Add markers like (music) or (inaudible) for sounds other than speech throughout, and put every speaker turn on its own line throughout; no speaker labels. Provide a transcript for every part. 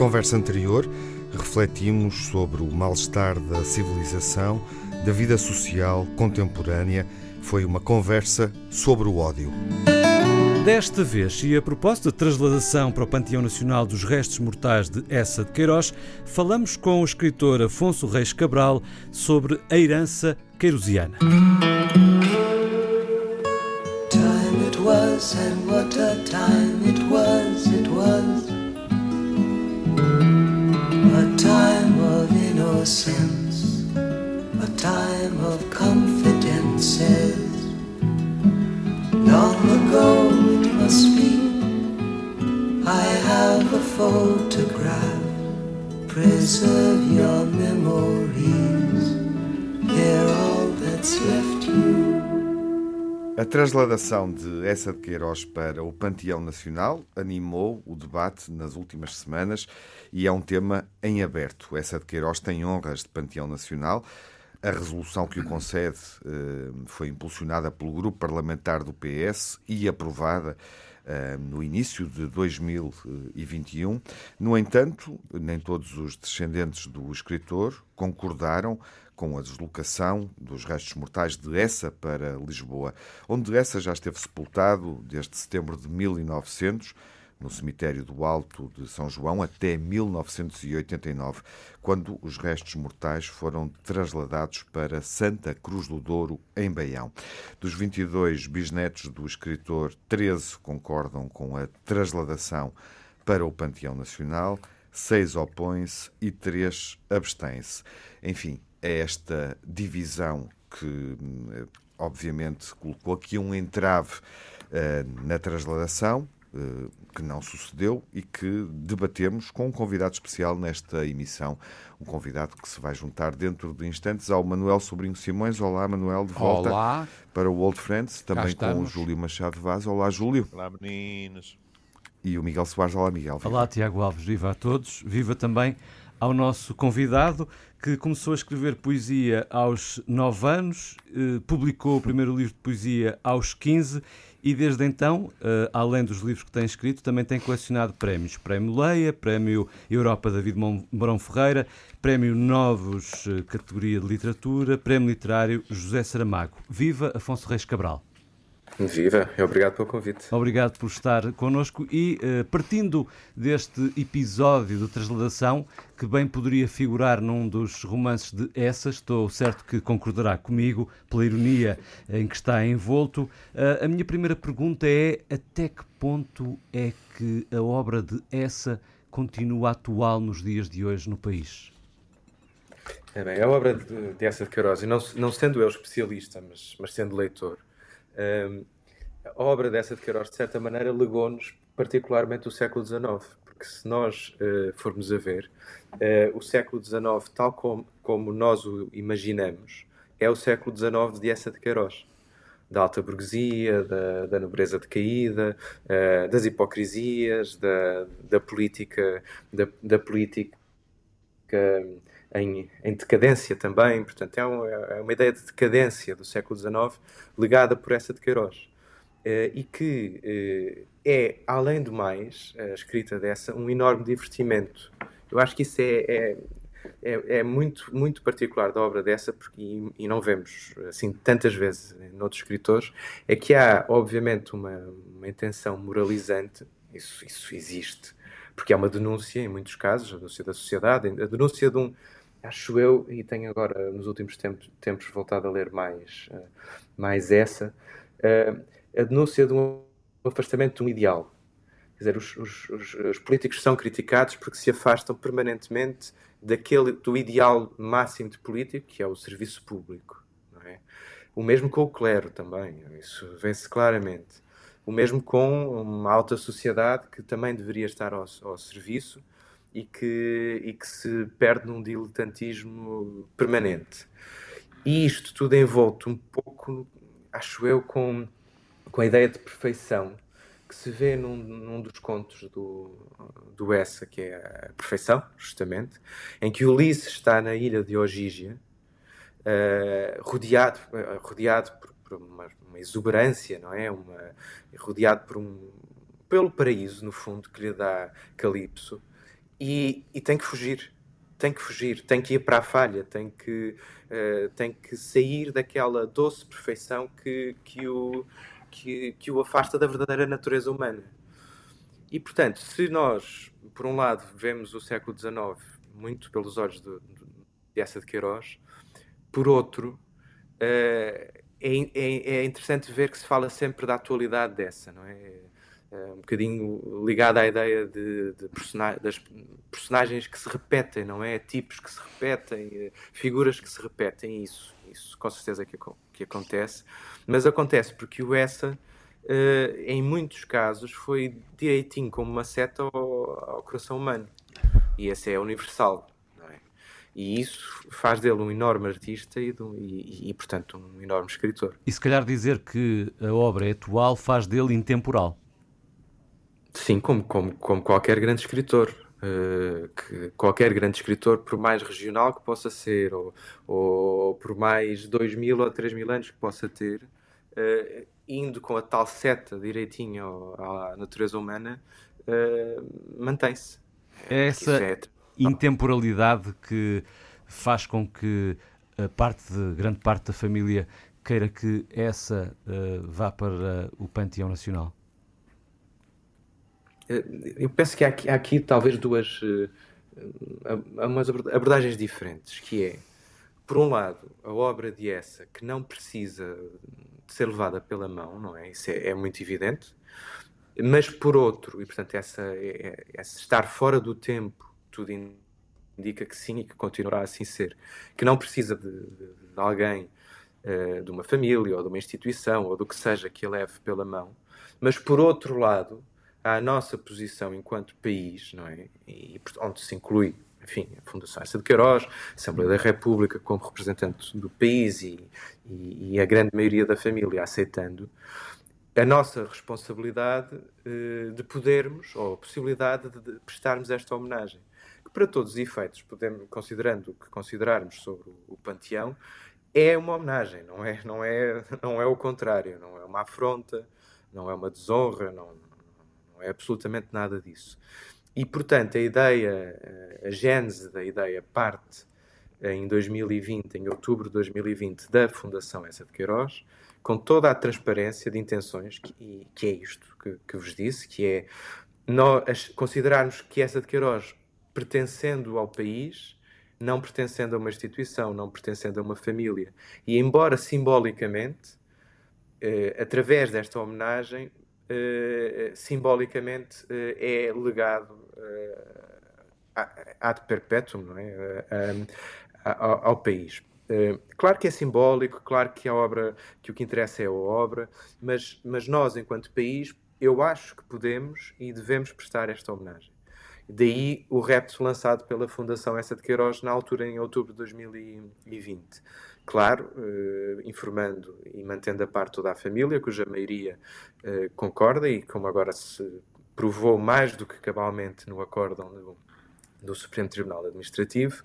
conversa anterior, refletimos sobre o mal-estar da civilização, da vida social contemporânea. Foi uma conversa sobre o ódio.
Desta vez, e a propósito de transladação para o Panteão Nacional dos Restos Mortais de Essa de Queiroz, falamos com o escritor Afonso Reis Cabral sobre a herança queirosiana. Time it was, and what a time it was, innocence, a time of confidences Long ago it must be. I have a photograph. Preserve your memories. They're all that's left you. A transladação de Essa de Queiroz para o Panteão Nacional animou o debate nas últimas semanas e é um tema em aberto. Essa de Queiroz tem honras de Panteão Nacional. A resolução que o concede eh, foi impulsionada pelo grupo parlamentar do PS e aprovada eh, no início de 2021. No entanto, nem todos os descendentes do escritor concordaram com a deslocação dos restos mortais de Essa para Lisboa, onde Essa já esteve sepultado desde setembro de 1900 no cemitério do Alto de São João até 1989, quando os restos mortais foram trasladados para Santa Cruz do Douro, em Baião. Dos 22 bisnetos do escritor, 13 concordam com a trasladação para o Panteão Nacional, seis opõem-se e três abstêm-se. Enfim, é esta divisão que, obviamente, colocou aqui um entrave uh, na trasladação, que não sucedeu e que debatemos com um convidado especial nesta emissão. Um convidado que se vai juntar dentro de instantes ao Manuel Sobrinho Simões. Olá, Manuel, de volta
Olá.
para o Old Friends, também com o Júlio Machado Vaz. Olá, Júlio.
Olá, meninos.
E o Miguel Soares. Olá, Miguel.
Viva. Olá, Tiago Alves. Viva a todos. Viva também ao nosso convidado, que começou a escrever poesia aos 9 anos, eh, publicou o primeiro livro de poesia aos 15 e desde então, uh, além dos livros que tem escrito, também tem colecionado prémios. Prémio Leia, Prémio Europa David Mourão Ferreira, Prémio Novos, uh, categoria de literatura, Prémio Literário José Saramago. Viva Afonso Reis Cabral.
Viva, obrigado pelo convite.
Obrigado por estar connosco e uh, partindo deste episódio de transladação, que bem poderia figurar num dos romances de Essa, estou certo que concordará comigo pela ironia em que está envolto. Uh, a minha primeira pergunta é até que ponto é que a obra de Essa continua atual nos dias de hoje no país?
É bem, a obra de, de Essa de Queiroz, e não, não sendo eu especialista, mas, mas sendo leitor, a obra dessa de Queiroz, de certa maneira, legou-nos particularmente o século XIX, porque se nós uh, formos a ver, uh, o século XIX, tal como, como nós o imaginamos, é o século XIX de essa de Queiroz. Da alta burguesia, da, da nobreza decaída, uh, das hipocrisias, da, da política, da, da política em, em, decadência também. Portanto, é, um, é, uma ideia de decadência do século XIX ligada por essa de Queiroz. Uh, e que uh, é, além do mais, a escrita dessa, um enorme divertimento. Eu acho que isso é, é, é, é muito, muito particular da obra dessa, porque, e, e, não vemos assim tantas vezes em outros escritores, é que há, obviamente, uma, uma intenção moralizante, isso, isso existe, porque é uma denúncia, em muitos casos, a denúncia da sociedade, a denúncia de um, acho eu, e tenho agora nos últimos tempos, tempos voltado a ler mais, uh, mais essa, uh, a denúncia de um afastamento de um ideal. Quer dizer, os, os, os, os, políticos são criticados porque se afastam permanentemente daquele, do ideal máximo de político, que é o serviço público. É? O mesmo com o clero também, isso vê-se claramente. O mesmo com uma alta sociedade que também deveria estar ao, ao serviço e que, e que se perde num diletantismo permanente. E isto tudo envolto um pouco, acho eu, com, com a ideia de perfeição que se vê num, num dos contos do, do Essa, que é a perfeição, justamente, em que Ulisses está na ilha de Ogígia, uh, rodeado, uh, rodeado por, por uma, uma, exuberância, não é? Uma, rodeado por um, pelo paraíso, no fundo, que lhe dá Calipso, e, e tem que fugir tem que fugir, tem que ir para a falha, tem que, uh, tem que sair daquela doce perfeição que, que, o, que, que o afasta da verdadeira natureza humana. E, portanto, se nós, por um lado, vemos o século XIX muito pelos olhos de, de de Queiroz, por outro, uh, é, é, é, interessante ver que se fala sempre da atualidade dessa, não é? Um bocadinho ligada à ideia de, de das personagens que se repetem, não é? Tipos que se repetem, eh, figuras que se repetem, isso, isso com certeza que, que acontece. Mas acontece porque o Essa, uh, em muitos casos, foi direitinho como uma seta ao, ao coração humano. E esse é universal. É? E isso faz dele um enorme artista e, e, e, portanto, um enorme escritor.
E se calhar dizer que a obra é atual faz dele intemporal.
Sim, como, como, como qualquer grande escritor. Uh, que qualquer grande escritor, por mais regional que possa ser, ou, ou por mais dois mil ou três mil anos que possa ter, uh, indo com a tal seta direitinho à natureza humana, uh, mantém-se.
É essa é... intemporalidade que faz com que a parte de, grande parte da família queira que essa vá para o panteão nacional.
Eh, eu penso que há aqui, há aqui talvez duas uh, umas abordagens diferentes, que é, por um lado, a obra de essa que não precisa de ser levada pela mão, não é? Isso é, é muito evidente, mas por outro, e portanto essa, é, essa estar fora do tempo, tudo indica que sim e que continuará assim ser, que não precisa de, de, de alguém, uh, de uma família ou de uma instituição ou do que seja que a leve pela mão, mas por outro lado, à nossa posição enquanto país, não é? E, onde se inclui, enfim, a Fundação Essa de Queiroz, a Assembleia da República como representante do país e, e, e a grande maioria da família aceitando, a nossa responsabilidade eh, de podermos, ou a possibilidade de, prestarmos esta homenagem. Que para todos os efeitos, podemos, considerando o que considerarmos sobre o, o panteão, é uma homenagem, não é, não, é, não é o contrário, não é uma afronta, não é uma desonra, não, é absolutamente nada disso. E, portanto, a ideia, eh, a gênese da ideia parte em 2020, em outubro de 2020, da Fundação Essa de Queiroz, com toda a transparência de intenções, que, que é isto que, que, vos disse, que é nós considerarmos que Essa de Queiroz, pertencendo ao país, não pertencendo a uma instituição, não pertencendo a uma família, e embora simbolicamente, eh, através desta homenagem, simbolicamente uh, é legado ad perpetuum não é? ao, ao, país. claro que é simbólico, claro que a obra, que o que interessa é a obra, mas, mas nós, enquanto país, eu acho que podemos e devemos prestar esta homenagem. Daí o repto lançado pela Fundação Essa de Queiroz na altura, em outubro de 2020 claro, eh, informando e mantendo a parte toda a família, cuja maioria eh, concorda e como agora se provou mais do que cabalmente no acórdão do, do Supremo Tribunal Administrativo.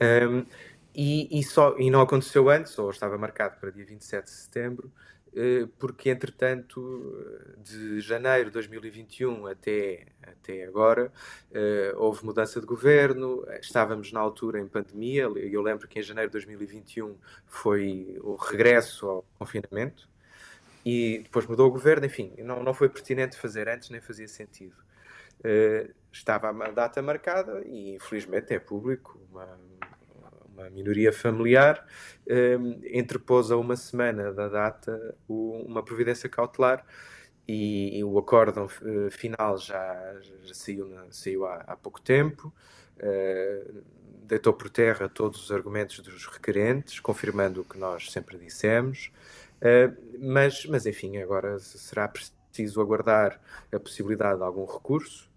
Um, e, e, só, e não aconteceu antes, ou estava marcado para dia 27 de setembro, porque entretanto, de janeiro de 2021 até, até agora, eh, houve mudança de governo, estávamos na altura em pandemia, eu lembro que em janeiro de 2021 foi o regresso ao confinamento, e depois mudou o governo, enfim, não, não foi pertinente fazer antes, nem fazia sentido. Eh, estava a data marcada e infelizmente é público, uma, uma minoria familiar, um, ehm, interpôs a uma semana da data uma providência cautelar e, o acórdão uh, final já, já saiu, saiu há, há, pouco tempo, uh, deitou por terra todos os argumentos dos requerentes, confirmando o que nós sempre dissemos, uh, mas, mas enfim, agora será preciso aguardar a possibilidade de algum recurso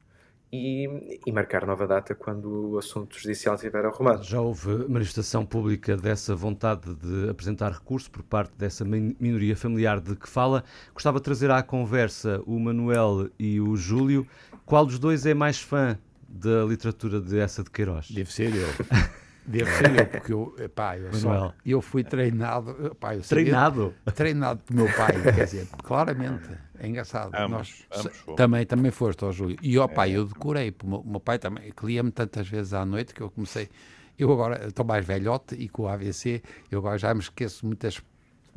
e, e, marcar nova data quando o assunto judicial estiver arrumado.
Já houve manifestação pública dessa vontade de apresentar recurso por parte dessa minoria familiar de que fala. Gostava de trazer à conversa o Manuel e o Júlio. Qual dos dois é mais fã da literatura de essa de Queiroz?
Deve ser eu. (laughs) Devo ser eu, porque eu, pá, eu, só, eu fui treinado. Pá, eu
sabia, treinado?
Treinado pelo meu pai, quer dizer, claramente. É engraçado.
Ambos, Nós, ambos
também, também foste, ó Júlio. E ó pai, é. eu decorei. O meu, meu pai também, que lia-me tantas vezes à noite que eu comecei. Eu agora estou mais velhote e com o AVC, eu agora já me esqueço muitas.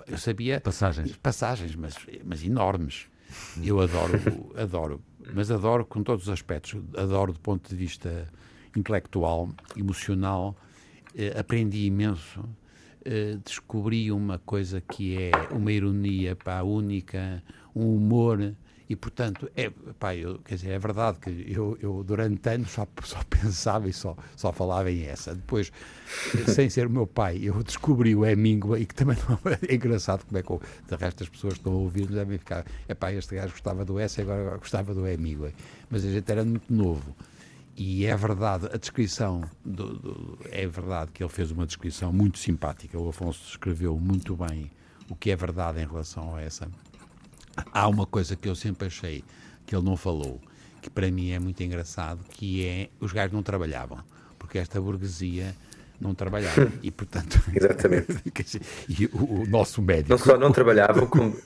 Eu sabia.
Passagens.
Passagens, mas, mas enormes. Eu adoro, adoro, mas adoro com todos os aspectos. Adoro do ponto de vista intelectual, emocional, aprendi imenso. Eh, descobri uma coisa que é uma ironia pá, única, um humor e portanto é pá, eu, quer dizer, é verdade que eu, eu durante anos só, só pensava e só, só falava em essa. Depois, sem ser o meu pai eu descobri o Hemingway e que também não, é engraçado como é que de resto as pessoas estão a ouvir devem ficar, é pá, este gajo gostava do S e agora gostava do Hemingway. Mas a gente era muito novo e é verdade, a descrição, do, do, é verdade que ele fez uma descrição muito simpática, o Afonso descreveu muito bem o que é verdade em relação a essa. Há uma coisa que eu sempre achei que ele não falou, que para mim é muito engraçado, que é os gajos não trabalhavam, porque esta burguesia não trabalhava e portanto (laughs)
exatamente (laughs)
e o, o, nosso médico
não só não trabalhavam como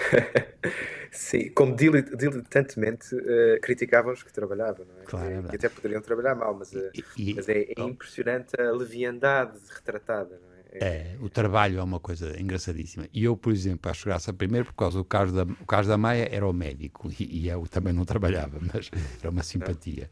(laughs) sim como diletantemente uh, criticavam os que trabalhavam não é?
claro,
e até poderiam trabalhar mal mas, uh, e, mas é, é, impressionante a leviandade retratada não é?
É, é, o trabalho é uma coisa engraçadíssima. E eu, por exemplo, acho graça, primeiro por causa do caso da, o caso da Maia era o médico e, e eu também não trabalhava, mas era uma simpatia.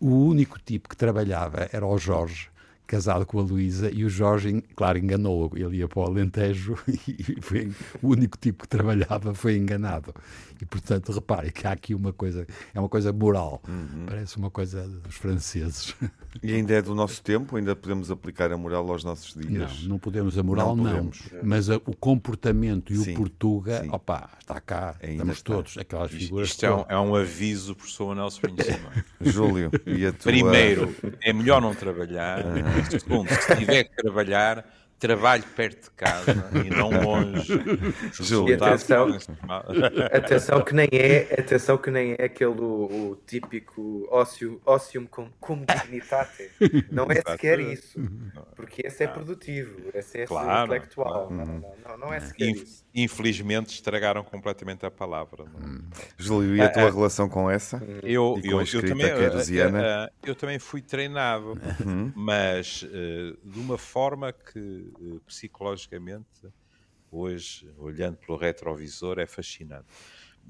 O único tipo que trabalhava era o Jorge, casado com a Luísa, e o Jorge, claro, enganou-o. Ele ia para o Alentejo (laughs) e foi, o único tipo que trabalhava foi enganado. E, portanto, repare que há aqui uma coisa, é uma coisa moral, uhum. parece uma coisa dos franceses. (laughs)
E ainda é do nosso tempo? Ainda podemos aplicar a moral aos nossos dias?
Não, não podemos a moral, não. não. Mas a, o comportamento e sim, o Portuga, sim. opa, está cá, ainda estamos está. todos, aquelas figuras.
Isto é um, é um, aviso por sua nosso conhecimento. (laughs)
Júlio, e a tua...
Primeiro, é melhor não trabalhar. Segundo, se tiver que trabalhar, trabalho perto de casa e não longe.
E atenção, atenção que nem é, atenção que nem é aquele o, o típico ócio, ócio com cum dignitate. Não é sequer isso, porque esse é produtivo, esse é claro, intelectual. Claro. Não, não, não, não, é sequer Inf isso.
Infelizmente estragaram completamente a palavra.
Hum. Júlio, e a tua relação com essa?
Eu, eu, eu, também, eu, eu também fui treinado, uhum. mas uh, de uma forma que eh, psicologicamente, hoje, olhando pelo retrovisor, é fascinante.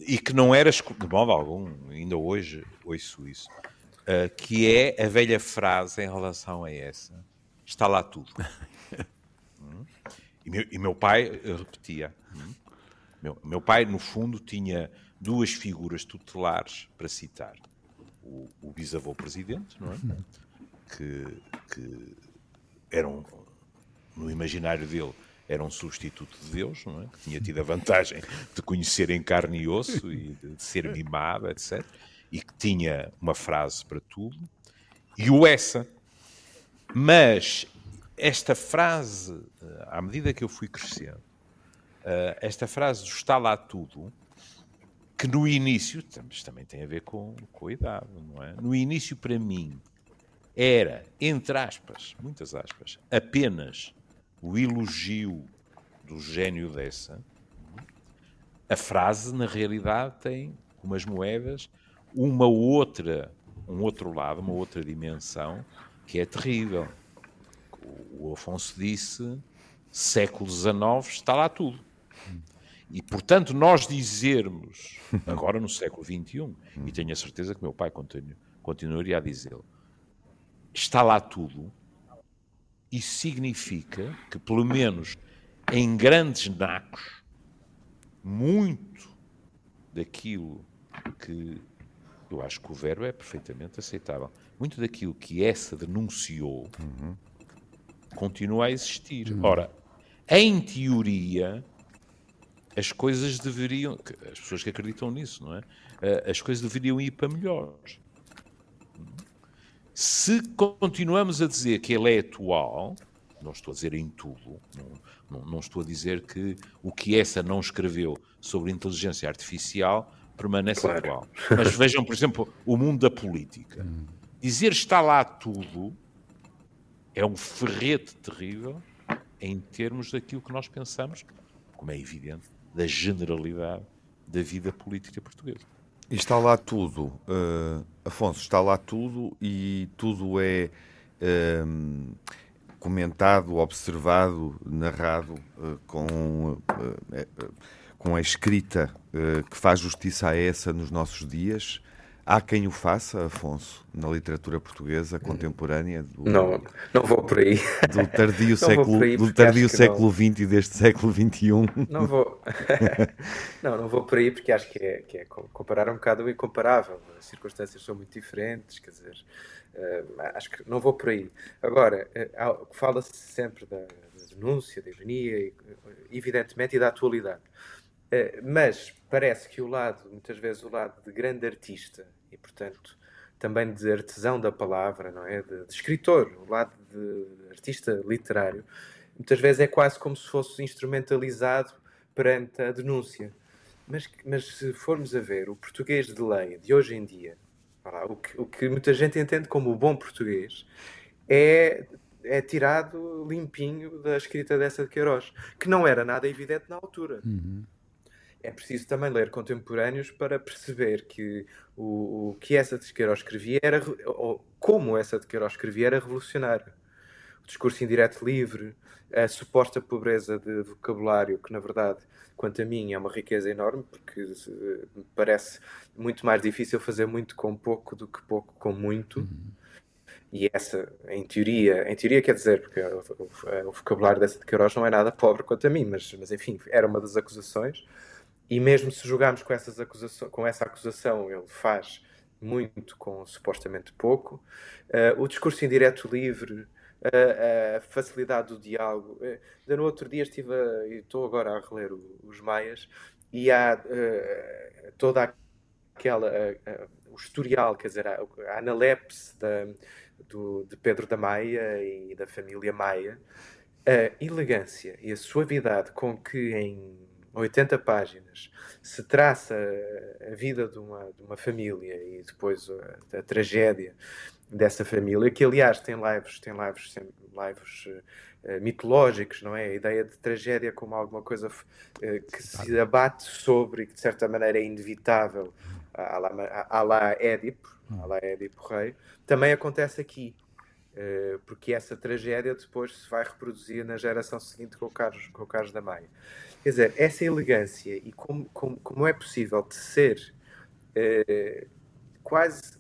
E que não era de modo algum, ainda hoje ouço isso, uh, que é a velha frase em relação a essa: está lá tudo. (laughs) e, meu, e, meu, pai repetia. Hum? Meu, meu pai, no fundo, tinha duas figuras tutelares para citar: o, o bisavô presidente, não é? que, que era um, no imaginário dele, era um substituto de Deus, não é? que tinha tido a vantagem de conhecer em carne e osso e de ser mimado, etc. E que tinha uma frase para tudo. E o essa. Mas esta frase, eh, à medida que eu fui crescendo, eh, esta frase está lá tudo, que no início, também tem a ver com, com a idade, não é? No início, para mim, era, entre aspas, muitas aspas, apenas o elogio do gênio dessa, a frase, na realidade, tem umas moedas, uma outra, um outro lado, uma outra dimensão, que é terrível. O Afonso disse, século XIX está lá tudo. E, portanto, nós dizermos, (laughs) agora no século XXI, e tenho a certeza que meu pai continu, continuaria a dizê-lo, está lá tudo, isso significa que, pelo menos em grandes nacos, muito daquilo que eu acho que o verbo é perfeitamente aceitável. Muito daquilo que essa denunciou uhum. Continua a existir. Uhum. Ora, em teoria, as coisas deveriam. As pessoas que acreditam nisso, não é? Eh, as coisas deveriam ir para melhores. Se continuamos a dizer que ele é atual, não estou a dizer em tudo, não, não, não, estou a dizer que o que essa não escreveu sobre inteligência artificial permanece claro. atual. (laughs) Mas vejam, por exemplo, o mundo da política. Dizer está lá tudo é um ferrete terrível em termos daquilo que nós pensamos, como é evidente, da generalidade da vida política portuguesa.
E está lá tudo, uh, Afonso, está lá tudo e tudo é uh, comentado, observado, narrado uh, com, com a escrita que faz justiça a essa nos nossos dias. Há quem o faça, Afonso, na literatura portuguesa contemporânea?
Do, não, não vou por aí.
Do tardio século, do tardio século XX e deste século XXI.
Não vou. (laughs) não, não vou por aí porque acho que é, que é comparar um bocado o incomparável. As circunstâncias são muito diferentes, quer dizer, uh, acho que não vou por aí. Agora, uh, fala-se sempre da, da, denúncia, da ironia, evidentemente, e da atualidade. Uh, mas parece que o lado, muitas vezes o lado de grande artista, e, portanto, também de artesão da palavra, não é? De, de, escritor, o lado de artista literário, muitas vezes é quase como se fosse instrumentalizado perante a denúncia. Mas, mas se formos a ver o português de lei de hoje em dia, o que, o que muita gente entende como o bom português, é, é tirado limpinho da escrita dessa de Queiroz, que não era nada evidente na altura. Uhum é preciso também ler contemporâneos para perceber que o, o que essa de Queiroz escrevia era, ou como essa de Queiroz escrevia era revolucionário. O discurso indireto livre, a suposta pobreza de vocabulário, que na verdade, quanto a mim, é uma riqueza enorme, porque me parece muito mais difícil fazer muito com pouco do que pouco com muito. Uhum. E essa, em teoria, em teoria quer dizer, porque o, o, o vocabulário dessa de Queiroz não é nada pobre quanto a mim, mas, mas enfim, era uma das acusações e mesmo se jogarmos com, essas acusações, com essa acusação, ele faz muito com supostamente pouco. Uh, o discurso indireto livre, uh, a facilidade do diálogo. Uh, no outro dia estive a, estou agora a reler o, os Maias e há uh, toda aquela o historial, quer dizer, a, a analepse da, do, de Pedro da Maia e da família Maia, a elegância e a suavidade com que em 80 páginas, se traça a vida de uma, de uma família e depois a, a, tragédia dessa família, que aliás tem lives, tem lives, lives uh, mitológicos, não é? A ideia de tragédia como alguma coisa uh, que se abate sobre e que de certa maneira é inevitável, à lá, à lá Édipo, à lá Édipo Rei, também acontece aqui. Uh, porque essa tragédia depois se vai reproduzir na geração seguinte com o Carlos, com o Carlos da Maia. Quer dizer, essa elegância e como, como, como é possível tecer uh, quase.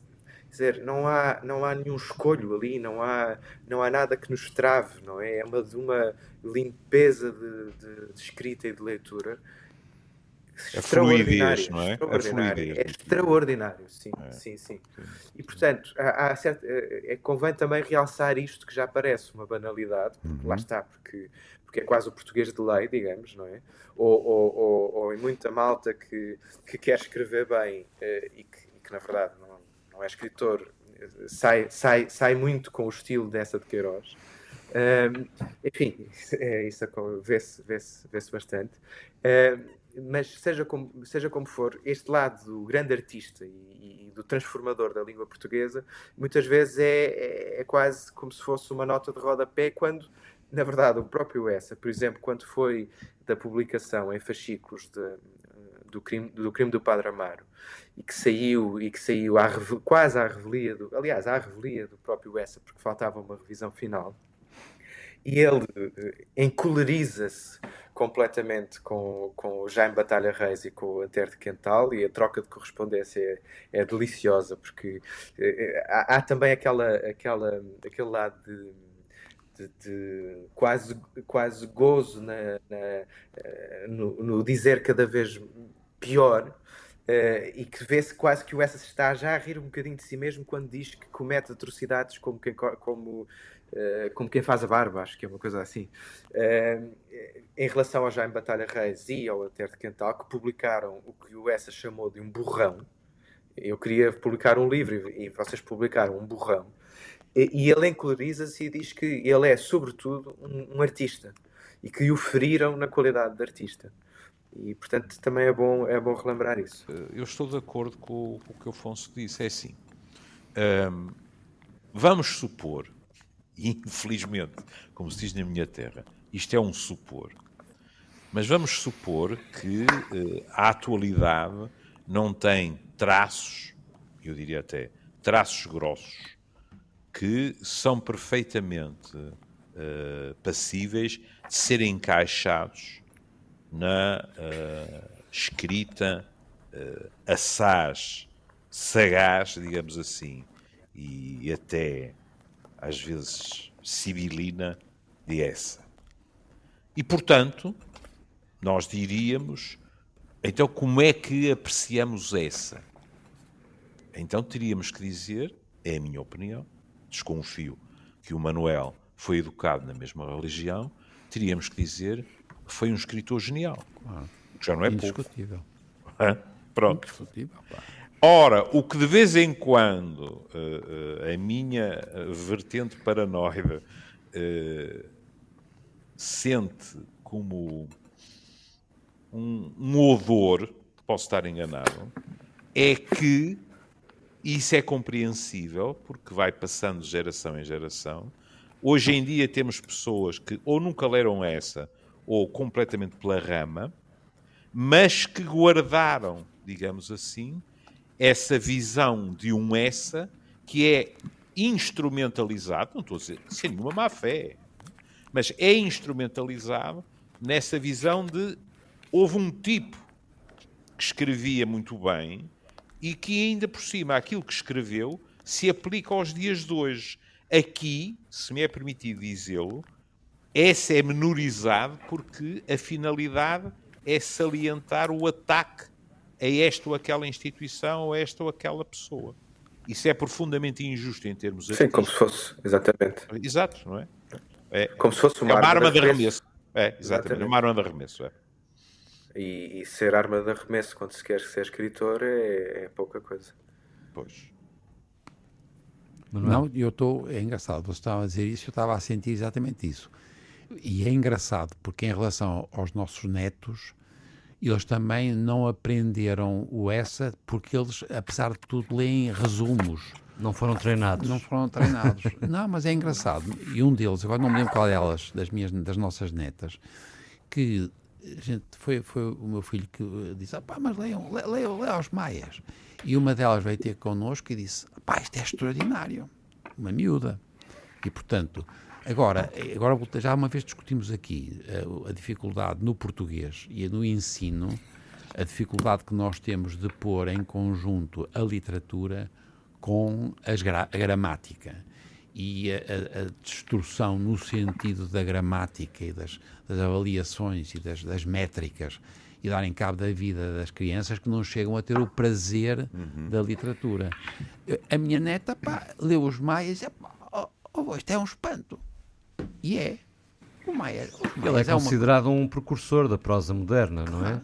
Quer dizer, não há, não há nenhum escolho ali, não há, não há nada que nos trave, não é? É uma, de uma limpeza de, de, de escrita e de leitura
é fluidez, não é?
Extraordinário, é, é extraordinário, sim, é. sim, sim. E portanto, há, há certo, é, é, convém também realçar isto que já parece uma banalidade, porque uhum. lá está, porque porque é quase o português de lei, digamos, não é? Ou, ou, ou, ou em muita malta que, que quer escrever bem uh, e, que, e, que, na verdade não, não é escritor, sai, sai, sai muito com o estilo dessa de Queiroz. Um, enfim, (laughs) é, isso vê-se vê -se, vê -se bastante. Um, mas seja como, seja como for, este lado do grande artista e, e do transformador da língua portuguesa, muitas vezes é, é, é, quase como se fosse uma nota de rodapé quando na verdade, o próprio Essa, por exemplo, quando foi da publicação em fascículos de, do, crime, do crime do Padre Amaro e que saiu e que saiu à, quase à revelia do, aliás, à revelia do próprio Essa, porque faltava uma revisão final. E ele eh, encoleriza-se completamente com, com o Jaime Batalha Reis e com o Antero de Quental e a troca de correspondência é, é deliciosa porque é, há, há, também aquela, aquela, aquele lado de de, de quase, quase gozo na, na eh, no, no, dizer cada vez pior. Uh, e que vê-se quase que o Essa está já a rir um bocadinho de si mesmo quando diz que comete atrocidades como quem, como, uh, como quem faz a barba, acho que é uma coisa assim. Uh, em relação ao Jaime Batalha Reis e ao Alter de Quental, que publicaram o que o Essa chamou de um burrão. Eu queria publicar um livro e vocês publicaram um burrão. E, ele encoloriza-se e diz que ele é, sobretudo, um, um, artista e que o feriram na qualidade de artista. E, portanto, também é bom, é bom relembrar isso.
Eh, eu estou de acordo com, com o que o Afonso disse. É assim: um, vamos supor, (laughs) infelizmente, como se diz na minha terra, isto é um supor. Mas vamos supor que eh, a atualidade não tem traços, eu diria até traços grossos, que são perfeitamente uh, passíveis de serem encaixados na uh, escrita uh, assaz, sagaz, digamos assim, e até às vezes sibilina de essa. E portanto, nós diríamos, então como é que apreciamos essa? Então teríamos que dizer, é a minha opinião, desconfio que o Manuel foi educado na mesma religião, teríamos que dizer que foi um escritor genial. Claro. Já não é
Indiscutível.
pouco. Pronto. Indiscutível, pá. Ora, o que de vez em quando uh, uh, a minha vertente paranoide uh, sente como um, um odor, posso estar enganado, é que isso é compreensível, porque vai passando de geração em geração. Hoje em dia temos pessoas que ou nunca leram essa, ou completamente pela rama, mas que guardaram, digamos assim, essa visão de um essa que é instrumentalizado, não estou a dizer sem nenhuma má fé, mas é instrumentalizado nessa visão de houve um tipo que escrevia muito bem e que ainda por cima aquilo que escreveu se aplica aos dias de hoje. Aqui, se me é permitido dizê-lo, essa é menorizado porque a finalidade é salientar o ataque a esta ou aquela instituição ou a esta ou aquela pessoa. Isso é profundamente injusto em termos
Sim, como se fosse, exatamente.
Exato, não é?
é como se fosse uma,
é
uma
arma de arremesso. É, exatamente, exatamente. uma arma de arremesso. É.
E, e, ser arma de arremesso quando se quer ser escritor é, é pouca coisa.
Pois.
Não, eu estou. É engraçado, você estava a dizer isso, eu estava a sentir exatamente isso. E é engraçado porque, em relação aos nossos netos, eles também não aprenderam o essa porque eles, apesar de tudo, leem resumos.
Não foram treinados.
Não foram treinados. (laughs) não, mas é engraçado. E um deles, agora não me lembro qual delas, das, minhas, das nossas netas, que gente, foi, foi o meu filho que disse: ah, pá, mas leiam, leiam, leiam, leiam aos maias. E uma delas veio ter connosco e disse: pá, isto é extraordinário. Uma miúda. E portanto, agora, agora já uma vez discutimos aqui a, eh, a dificuldade no português e no ensino, a dificuldade que nós temos de pôr em conjunto a literatura com as a gramática e a, a, a, distorção no sentido da gramática e das, das avaliações e das, das, métricas e darem cabo da vida das crianças que não chegam a ter o prazer uhum. da literatura. A minha neta, pá, leu os Maias e oh, oh, isto é um espanto. E é. O Maia,
Ele é considerado é uma... um precursor da prosa moderna, não é? Uh,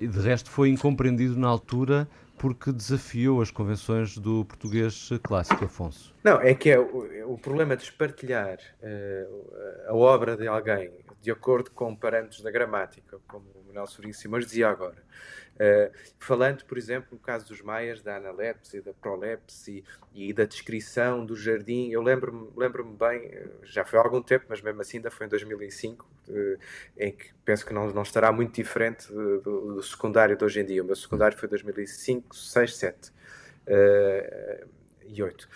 e de resto foi incompreendido na altura porque desafiou as convenções do português clássico, Afonso.
Não, é que é o, o problema de espartilhar uh, a obra de alguém de acordo com parâmetros da gramática, como o Manuel Sobrinho Simões dizia agora. Uh, falando, por exemplo, no caso dos maias, da analepse, da prolepse e, e da descrição do jardim, eu lembro-me lembro bem, já foi há algum tempo, mas mesmo assim ainda foi em 2005, uh, em que penso que não, não estará muito diferente do, do, secundário de hoje em dia. O meu secundário foi 2005, 6, 7 uh, e 8.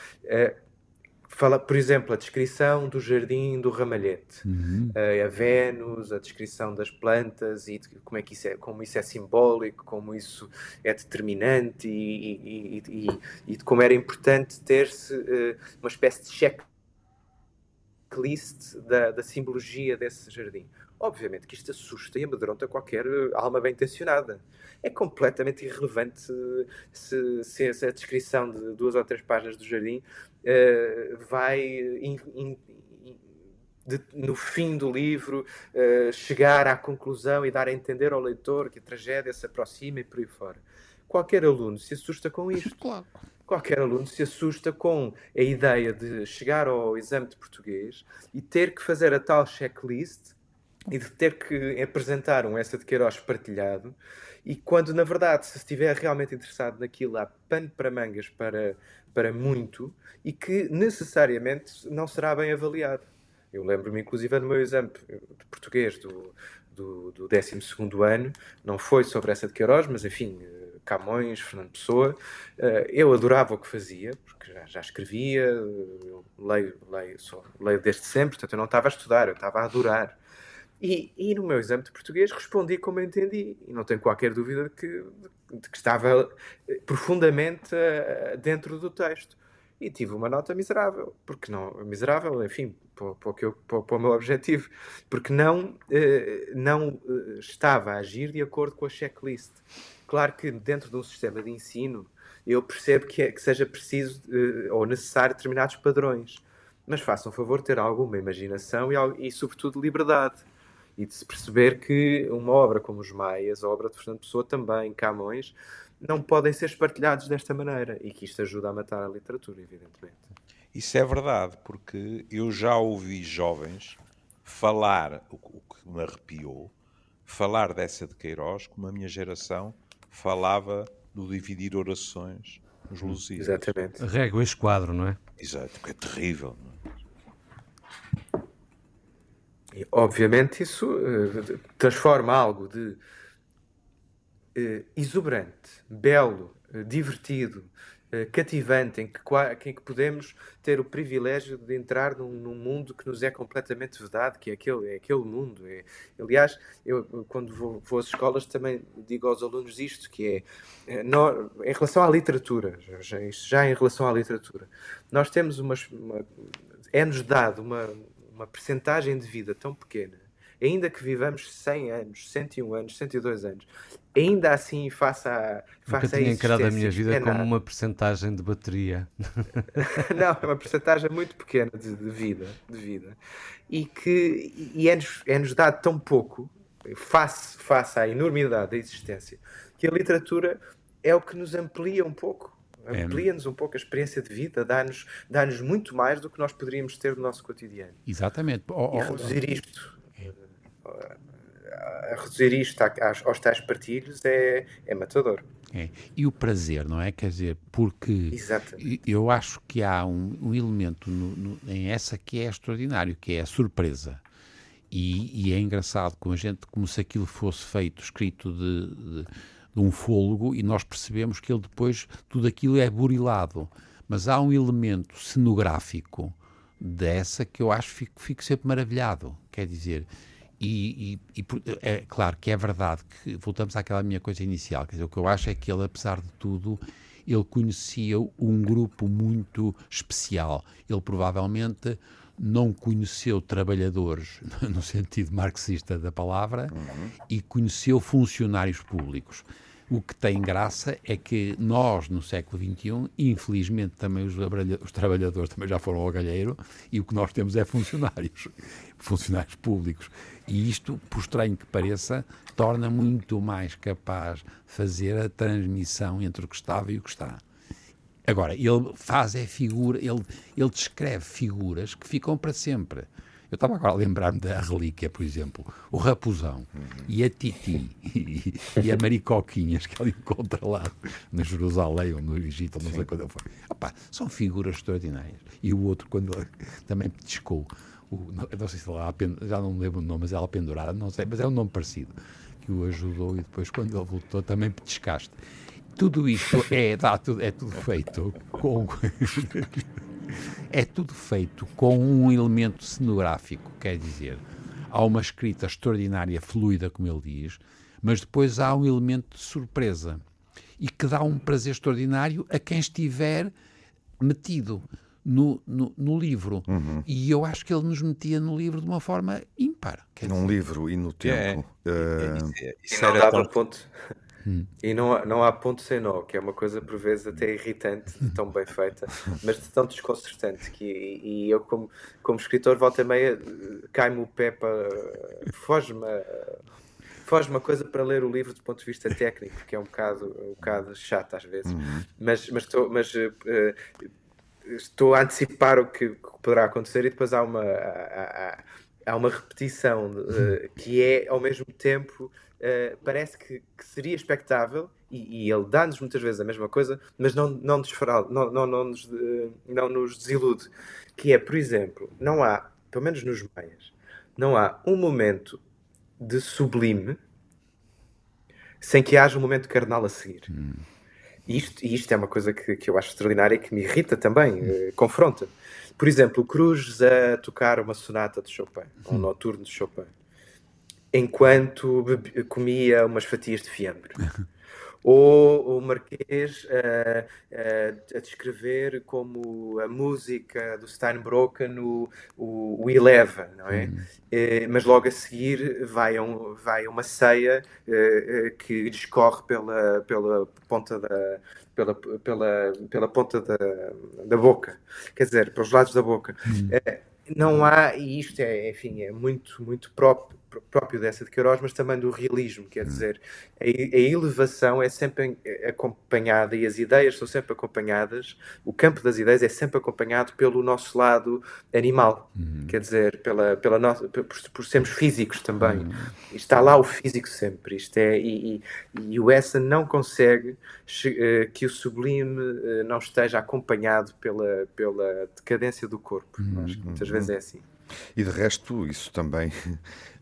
Fala, por exemplo, a descrição do jardim do Ramalhete, uhum. uh, a Vênus, a descrição das plantas e como, é que isso é, como isso é simbólico, como isso é determinante e, e, e, e de como era importante ter-se uh, uma espécie de checklist da, da simbologia desse jardim. Obviamente que isto assusta e amedronta qualquer alma bem intencionada. É completamente irrelevante se, se, se a descrição de duas ou três páginas do jardim uh, vai in, in, de, no fim do livro uh, chegar à conclusão e dar a entender ao leitor que a tragédia se aproxima e por aí fora. Qualquer aluno se assusta com isto.
Claro.
Qualquer aluno se assusta com a ideia de chegar ao exame de português e ter que fazer a tal checklist e de ter que apresentar um essa de Queiroz partilhado e quando na verdade, se estiver realmente interessado naquilo, há pano para mangas para, para muito e que necessariamente não será bem avaliado. Eu lembro-me, inclusive, no meu exame de português do, do, do 12 ano, não foi sobre essa de Queiroz, mas enfim, Camões, Fernando Pessoa. Eh, eu adorava o que fazia, porque já, já escrevia, leio, leio, só, leio desde sempre, portanto eu não estava a estudar, eu estava a adorar. E, e, no meu exame de português respondi como entendi, e não tenho qualquer dúvida de que, que estava eh, profundamente uh, dentro do texto. E tive uma nota miserável, porque não, miserável, enfim, para, para, eu, para, para o meu objetivo, porque não, uh, não estava a agir de acordo com a checklist. Claro que dentro de um sistema de ensino eu percebo que, é, que seja preciso ou necessário determinados padrões, mas façam um favor ter alguma imaginação e, e, sobretudo, liberdade. E de se perceber que uma obra como os Maias, a obra de Fernando Pessoa também, Camões, não podem ser espartilhados desta maneira e que isto ajuda a matar a literatura, evidentemente.
Isso é verdade, porque eu já ouvi jovens falar, o que me arrepiou, falar dessa de Queiroz como a minha geração falava do dividir orações nos hum, Lusíadas.
Exatamente. Régua este quadro, não é?
Exato, que é terrível.
É? E, obviamente isso uh, transforma algo de uh, exuberante, belo, uh, divertido, cativante, em que, em que podemos ter o privilégio de entrar num, num, mundo que nos é completamente vedado, que é aquele, é aquele mundo. É, aliás, eu quando vou, vou às escolas também digo aos alunos isto, que é, é em relação à literatura, já, já em relação à literatura, nós temos uma é-nos dado uma, uma percentagem de vida tão pequena ainda que vivamos 100 anos, 101 anos, 102 anos, ainda assim, faça a.
Faça Nunca tinha encarado a minha vida é como uma percentagem de bateria. (laughs)
Não, é uma percentagem muito pequena de, de, vida, de vida. E que e é-nos é -nos dado tão pouco, face, face à enormidade da existência, que a literatura é o que nos amplia um pouco. É. Amplia-nos um pouco a experiência de vida, dá-nos dá, muito mais do que nós poderíamos ter no nosso cotidiano.
Exatamente.
E reduzir isto a reduzir isto aos tais partilhos é, é matador.
É. E o prazer, não é? Quer dizer, porque
Exatamente.
eu acho que há um, um elemento no, no, em essa que é extraordinário, que é a surpresa. E, e, é engraçado como a gente, como se aquilo fosse feito, escrito de, de, de, um fôlego, e nós percebemos que ele depois, tudo aquilo é burilado. Mas há um elemento cenográfico dessa que eu acho que fico, fico sempre maravilhado. Quer dizer, e, e, e, é claro que é verdade que voltamos àquela minha coisa inicial, quer dizer, o que eu acho é que ele, apesar de tudo, ele conhecia um grupo muito especial. Ele provavelmente não conheceu trabalhadores (laughs) no sentido marxista da palavra uhum. e conheceu funcionários públicos. O que tem graça é que nós, no século XXI, infelizmente também os, os, trabalhadores também já foram ao galheiro e o que nós temos é funcionários, (laughs) funcionários públicos. E isto, por estranho que pareça, torna muito mais capaz fazer a transmissão entre o que estava e o que está. Agora, ele faz é figura, ele, ele descreve figuras que ficam para sempre. Eu estava agora a lembrar-me da relíquia, por exemplo, o Raposão uhum. e a Titi (laughs) e, e, a Maricoquinhas que ele encontra lá na Jerusalém ou no Egito, não sei quando ele foi. Opa, são figuras extraordinárias. E o outro, quando ele (laughs) também petiscou, o, não sei se ela, já não me lembro o nome, mas ela pendurada, não sei, mas é um nome parecido, que o ajudou e depois, quando ele voltou, também petiscaste. Tudo isto é, dá, é tudo feito com. (laughs) é tudo feito com um elemento cenográfico, quer dizer, há uma escrita extraordinária, fluida, como ele diz, mas depois há um elemento de surpresa e que dá um prazer extraordinário a quem estiver metido no, no, no livro. Uhum. E eu acho que ele nos metia no livro de uma forma ímpar.
Num dizer. livro e no tempo.
É, uh... é, é, isso era tão... ponto. Hum. E não, não há ponto sem nó, que é uma coisa por vezes até irritante, de tão bem feita, mas de tão desconcertante. Que, e, e eu, como, como escritor, volta e meia, cai-me o pé para. foge-me foge uma coisa para ler o livro do ponto de vista técnico, que é um bocado, um bocado chato às vezes. Uhum. Mas, mas, tô, mas uh, estou a antecipar o que poderá acontecer e depois há uma, há, há uma repetição uh, que é ao mesmo tempo uh, parece que, que, seria expectável, e, e ele dá-nos muitas vezes a mesma coisa, mas não, não, nos, não, não, não, nos, não nos desilude. Que é, por exemplo, não há, pelo menos nos meias, não há um momento de sublime sem que haja um momento carnal a seguir. Hum. E isto, isto é uma coisa que, que eu acho extraordinária e que me irrita também, hum. confronta. Por exemplo, Cruz a tocar uma sonata de Chopin, um noturno de Chopin, enquanto comia umas fatias de fiambre. (laughs) ou o Marquês uh, uh, a descrever como a música do Steinbrocken o, o, o Eleven, não é? Uhum. Uh, mas logo a seguir vai, um, vai uma ceia que discorre pela, pela ponta da, pela, pela, pela ponta da, da boca, quer dizer, pelos lados da boca. Uhum. não há, e isto é, enfim, é muito, muito próprio, próprio dessa de Queiroz, mas também do realismo, quer hum. dizer, a, a, elevação é sempre acompanhada e as ideias são sempre acompanhadas, o campo das ideias é sempre acompanhado pelo nosso lado animal, uhum. quer dizer, pela, pela nossa, por, por sermos físicos também. Uhum. Está lá o físico sempre, isto é, e, e, e o Essa não consegue uh, que o sublime uh, não esteja acompanhado pela, pela decadência do corpo. Uhum. Acho que muitas vezes é assim.
E de resto, isso também uh,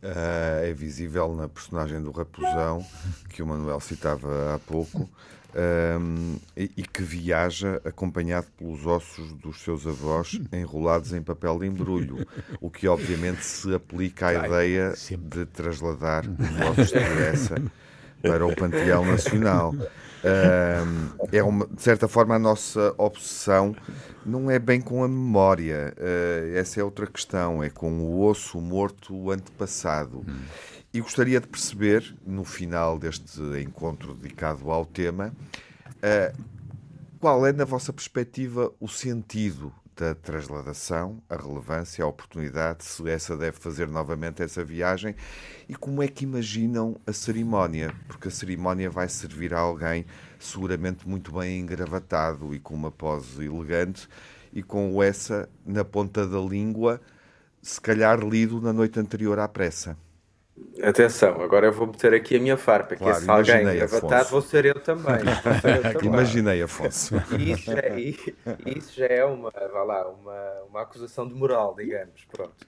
(laughs) é visível na personagem do Raposão, que o Manuel citava há pouco, um, e, e, que viaja acompanhado pelos ossos dos seus avós enrolados em papel de embrulho, o que obviamente se aplica à ideia de trasladar os ossos de essa para o Panteão Nacional. Uh, é uma, de certa forma a nossa obsessão não é bem com a memória, uh, essa é outra questão, é com o osso morto antepassado. Hum. E gostaria de perceber, no final deste encontro dedicado ao tema, uh, qual é, na vossa perspectiva, o sentido da transladação, a relevância, a oportunidade, se essa deve fazer novamente essa viagem e como é que imaginam a cerimónia, porque a cerimónia vai servir a alguém seguramente muito bem engravatado e com uma pose elegante e com essa na ponta da língua, se calhar lido na noite anterior à pressa.
Atenção, agora eu vou meter aqui a minha farpa, claro, que se alguém gravatado vou ser eu também. Ser eu (laughs) também.
Imaginei, Afonso.
E isso já, é, isso já é uma, vá lá, uma, uma acusação de moral, digamos, pronto.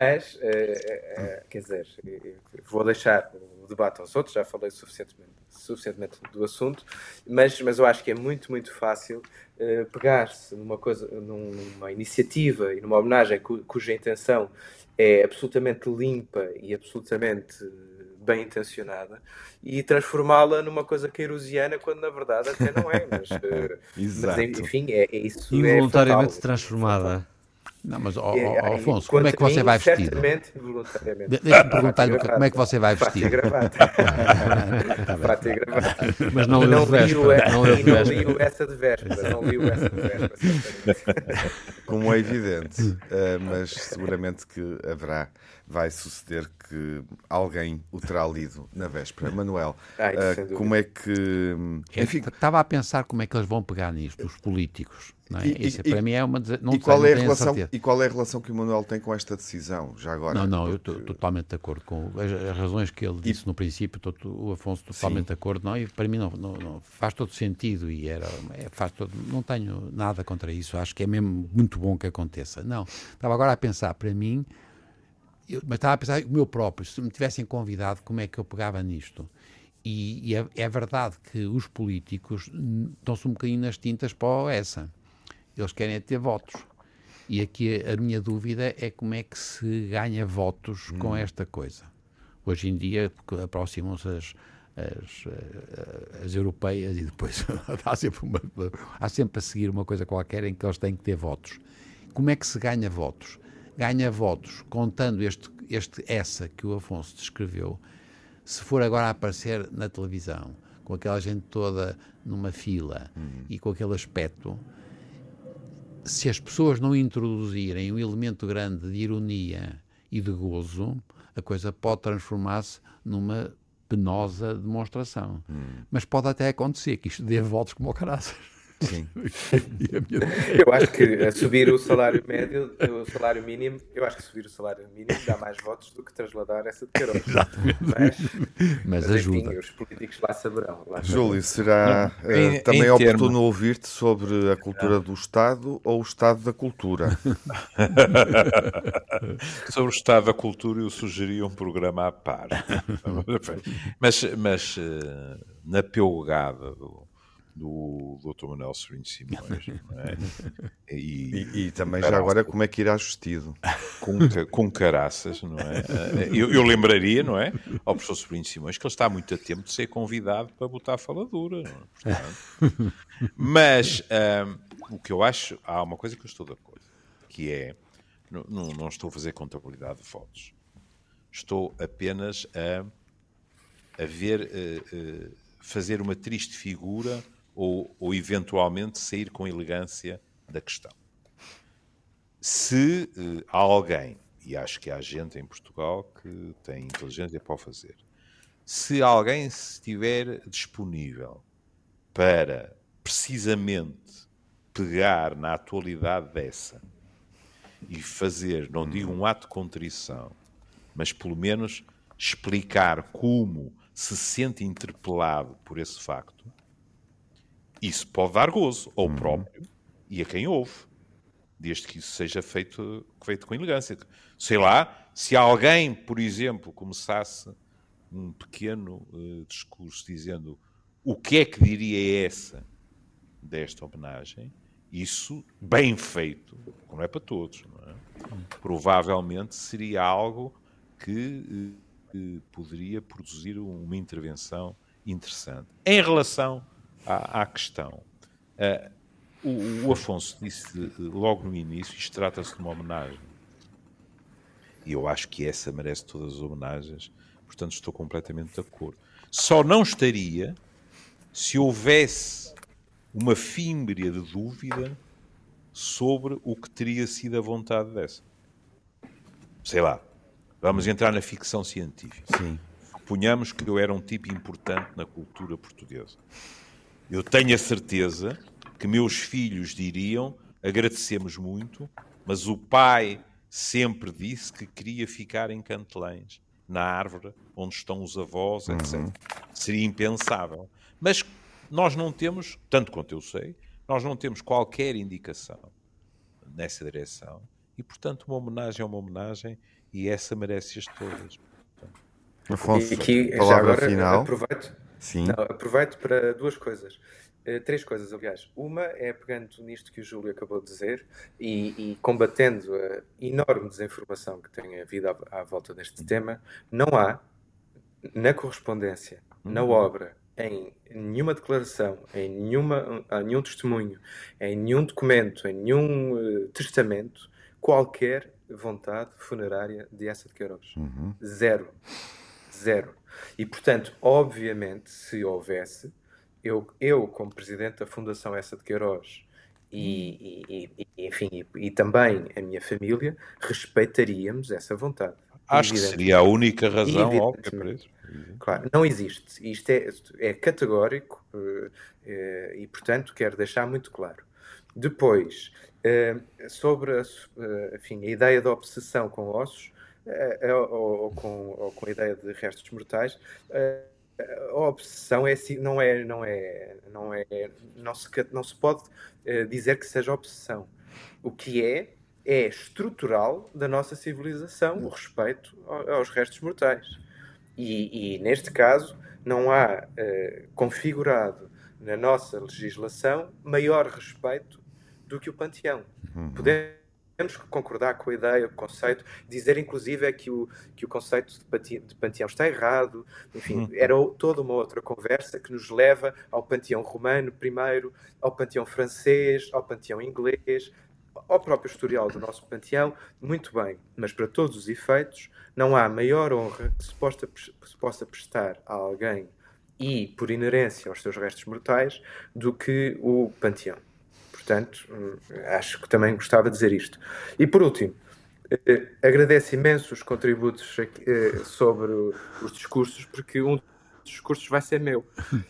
Mas, uh, uh, quer dizer, vou deixar o debate aos outros, já falei suficientemente, suficientemente do assunto, mas, mas eu acho que é muito, muito fácil uh, pegar-se numa coisa, numa iniciativa e numa homenagem cuja intenção é absolutamente limpa e absolutamente bem intencionada e transformá-la numa coisa queirosiana quando na verdade até não é, mas, (laughs) mas enfim, é, é isso.
Involuntariamente é transformada.
Não, mas, oh, oh, Afonso, como é que você vai vestido?
Certamente, voluntariamente.
Deixa-me perguntar-lhe como é que você vai vestido.
Prata e gravata.
Mas não, não liu
essa de véspera. Não liu essa de véspera.
Como é evidente, uh, mas seguramente que haverá, vai suceder que alguém o terá lido na véspera. (laughs) Manuel, uh, como é que.
Enfim, estava a pensar como é que eles vão pegar nisto, os políticos. É? E, Isso, e, para mim é uma
não e qual sei, é a relação e qual é a relação que o Manuel tem com esta decisão já agora
não não porque... eu estou totalmente de acordo com as, as razões que ele disse no princípio tô, o Afonso totalmente Sim. de acordo não e para mim não, não, não, faz todo sentido e era é, faz todo não tenho nada contra isso acho que é mesmo muito bom que aconteça não estava agora a pensar para mim eu, mas estava a pensar o meu próprio se me tivessem convidado como é que eu pegava nisto e, e é, é, verdade que os políticos estão-se um bocadinho nas tintas para essa eles querem é ter votos. E aqui a minha dúvida é como é que se ganha votos hum. com esta coisa. Hoje em dia aproximam-se as, as, eh, as, europeias e depois (laughs) há, sempre uma, há sempre a seguir uma coisa qualquer em que eles têm que ter votos. Como é que se ganha votos? Ganha votos contando este, este essa que o Afonso descreveu, se for agora aparecer na televisão, com aquela gente toda numa fila hum. e com aquele aspecto, se as pessoas não introduzirem um elemento grande de ironia e de gozo, a coisa pode transformar-se numa penosa demonstração. Hum. Mas pode até acontecer que isto dê voltas como o caraças.
Sim. (laughs)
eu acho que subir o salário médio, o salário mínimo, eu acho que subir o salário mínimo dá mais votos do que trasladar essa de Queiroz. Mas, (laughs)
mas, mas ajuda.
Enfim, os políticos lá saberão. Lá
Júlio, será Não, em, uh, também em oportuno termo... ouvir-te sobre a cultura do Estado ou o Estado da cultura? (laughs)
sobre o Estado da cultura eu sugeria um programa à par. mas, mas uh, na pelgada do do Dr. Manuel Sobrinho Simões.
É? (laughs) E, e, e, também já agora como é que irás vestido?
Com, com caraças, não é? (laughs) Eu, eu, lembraria, não é? Ao professor Sobrinho Simões que ele está muito a tempo de ser convidado para botar a faladura. É? (laughs) Mas um, o que eu acho, há uma coisa que eu estou de acordo, que é, não, não estou a fazer contabilidade de votos. Estou apenas a, a ver, uh, uh, fazer uma triste figura ou, ou eventualmente sair com elegância da questão. Se uh, alguém, e acho que há gente em Portugal que tem inteligência para o fazer, se alguém estiver disponível para precisamente pegar na atualidade dessa e fazer, não digo um ato de contrição, mas pelo menos explicar como se sente interpelado por esse facto, isso pode dar gozo ao uhum. próprio e a quem ouve, desde que isso seja feito, feito com elegância. Sei lá, se alguém, por exemplo, começasse um pequeno uh, discurso dizendo o que é que diria essa desta homenagem, isso, bem feito, não é para todos, é? provavelmente seria algo que uh, poderia produzir uma intervenção interessante. Em relação à, à questão. Uh, o, o, Afonso disse logo no início, isto trata-se de uma homenagem. E eu acho que essa merece todas as homenagens, portanto estou completamente de acordo. Só não estaria se houvesse uma fímbria de dúvida sobre o que teria sido a vontade dessa. Sei lá, vamos entrar na ficção científica.
Sim.
Suponhamos que eu era um tipo importante na cultura portuguesa. Eu tenho a certeza que meus filhos diriam: agradecemos muito, mas o pai sempre disse que queria ficar em Cantelães, na árvore onde estão os avós, etc. Uhum. Seria impensável. Mas nós não temos, tanto quanto eu sei, nós não temos qualquer indicação nessa direção. E, portanto, uma homenagem é uma homenagem e essa merece-as todas.
Afonso, e aqui, palavra já agora, final.
aproveito Sim. Não, aproveito para duas coisas. Uh, três coisas, aliás. Uma é pegando nisto que o Júlio acabou de dizer e, e combatendo a enorme desinformação que tem havido à, à, volta deste tema. Não há, na correspondência, uhum. na obra, em nenhuma declaração, em nenhuma, em nenhum testemunho, em nenhum documento, em nenhum uh, testamento, qualquer vontade funerária de essa de Queiroz. Uhum. Zero. Zero. E, portanto, obviamente, se houvesse, eu, eu como presidente da Fundação Essa de Queiroz e, e, e enfim, e, e, também a minha família, respeitaríamos essa vontade.
Acho que seria a única razão óbvia para isso.
Claro, não existe. Isto é, é categórico uh, uh, e, portanto, quero deixar muito claro. Depois, uh, sobre a, enfim, a ideia da obsessão com ossos, ou, ou, com, ou com a ideia de restos mortais, a obsessão é assim, não é, não é, não é, não se, não se pode eh, dizer que seja obsessão. O que é é estrutural da nossa civilização o respeito aos restos mortais. E, e neste caso não há uh, configurado na nossa legislação maior respeito do que o panteão. Uhum. Podemos temos que concordar com a ideia, o conceito, dizer inclusive é que o, que o conceito de panteão está errado, enfim, uhum. era toda uma outra conversa que nos leva ao panteão romano primeiro, ao panteão francês, ao panteão inglês, ao próprio historial do nosso panteão, muito bem, mas para todos os efeitos, não há maior honra que se possa, se possa prestar a alguém e, por inerência aos seus restos mortais, do que o panteão. Portanto, acho que também gostava de dizer isto. E por último, eh, agradeço imenso os contributos eh, sobre os discursos, porque um dos cursos vai ser meu.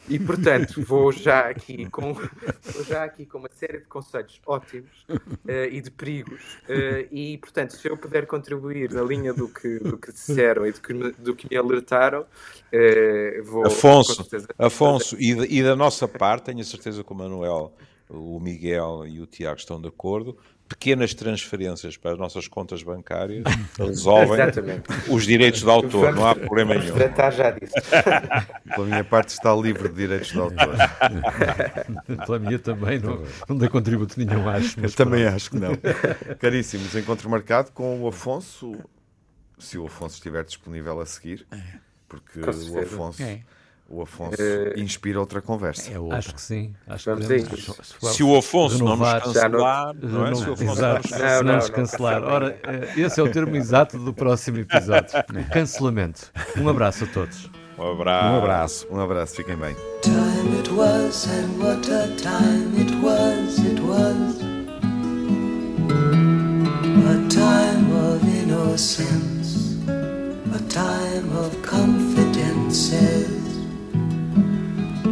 E, portanto, vou já aqui com, vou já aqui com uma série de conselhos ótimos uh, e de perigos. Uh, e, portanto, se eu puder contribuir na linha do que, do que disseram e do que, me, do que me alertaram, uh, vou.
Afonso, Afonso e, e da nossa parte, tenho a certeza que o Manuel o Miguel e o Tiago estão de acordo, pequenas transferências para as nossas contas bancárias (laughs) resolvem os direitos de autor, não há problema nenhum.
Tratar já disso. (laughs)
Pela minha parte está livre de direitos de autor. (laughs)
Pela minha também, não, não dei contributo nenhum, acho.
Mas também pronto. acho que não. Caríssimos, encontro marcado com o Afonso, se o Afonso estiver disponível a seguir, porque o Afonso... É o Afonso uh, inspira outra conversa.
É outra. Acho que sim. Acho
Vamos que se, se o Afonso renovar, não nos cancelar, não, não é? Se o Afonso
Exato, não, não, não nos cancelar. Ora, eh, esse é o termo exato do próximo episódio. (laughs) Cancelamento. Um abraço a todos.
Um abraço.
Um abraço. Um abraço. Fiquem bem.
Time it was and what a time it was, it was A time of innocence A time